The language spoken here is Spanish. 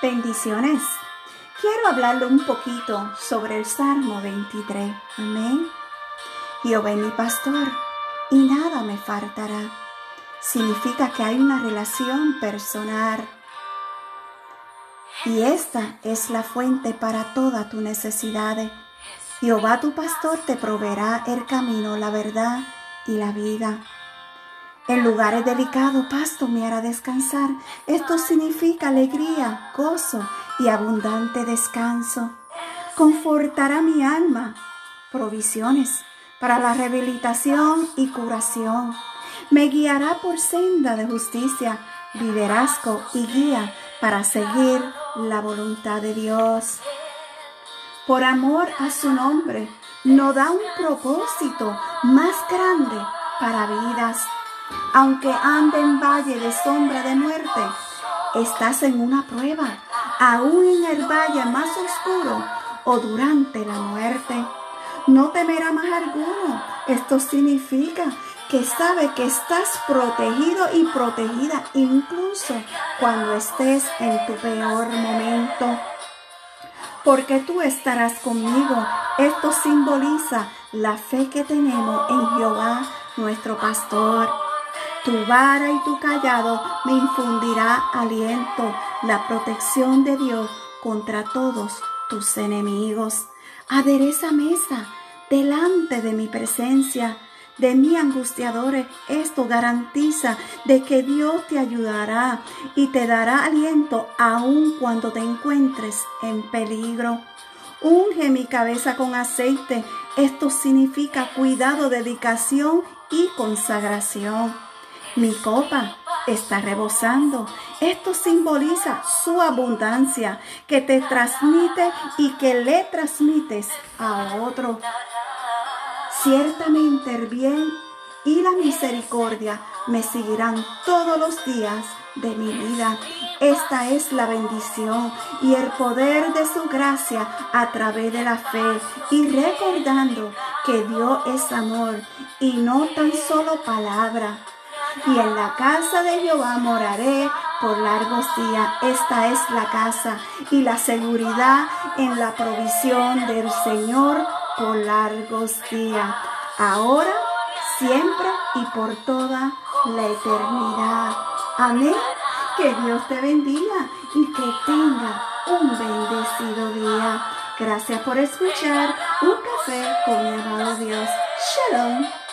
Bendiciones. Quiero hablarle un poquito sobre el Salmo 23. Amén. Jehová mi pastor y nada me faltará. Significa que hay una relación personal. Y esta es la fuente para todas tus necesidades. Jehová tu pastor te proveerá el camino, la verdad y la vida. En lugares delicados, pasto me hará descansar. Esto significa alegría, gozo y abundante descanso. Confortará mi alma, provisiones para la rehabilitación y curación. Me guiará por senda de justicia, liderazgo y guía para seguir la voluntad de Dios. Por amor a su nombre, nos da un propósito más grande para vidas aunque ande en valle de sombra de muerte, estás en una prueba, aún en el valle más oscuro o durante la muerte. No temerá más alguno. Esto significa que sabe que estás protegido y protegida incluso cuando estés en tu peor momento. Porque tú estarás conmigo. Esto simboliza la fe que tenemos en Jehová, nuestro pastor. Tu vara y tu callado me infundirá aliento, la protección de Dios contra todos tus enemigos. Adereza mesa delante de mi presencia, de mi angustiadores. Esto garantiza de que Dios te ayudará y te dará aliento aun cuando te encuentres en peligro. Unge mi cabeza con aceite. Esto significa cuidado, dedicación y consagración. Mi copa está rebosando. Esto simboliza su abundancia que te transmite y que le transmites a otro. Ciertamente el bien y la misericordia me seguirán todos los días de mi vida. Esta es la bendición y el poder de su gracia a través de la fe y recordando que Dios es amor y no tan solo palabra y en la casa de Jehová moraré por largos días. Esta es la casa y la seguridad en la provisión del Señor por largos días. Ahora, siempre y por toda la eternidad. Amén. Que Dios te bendiga y que tenga un bendecido día. Gracias por escuchar un café con mi amado Dios. Shalom.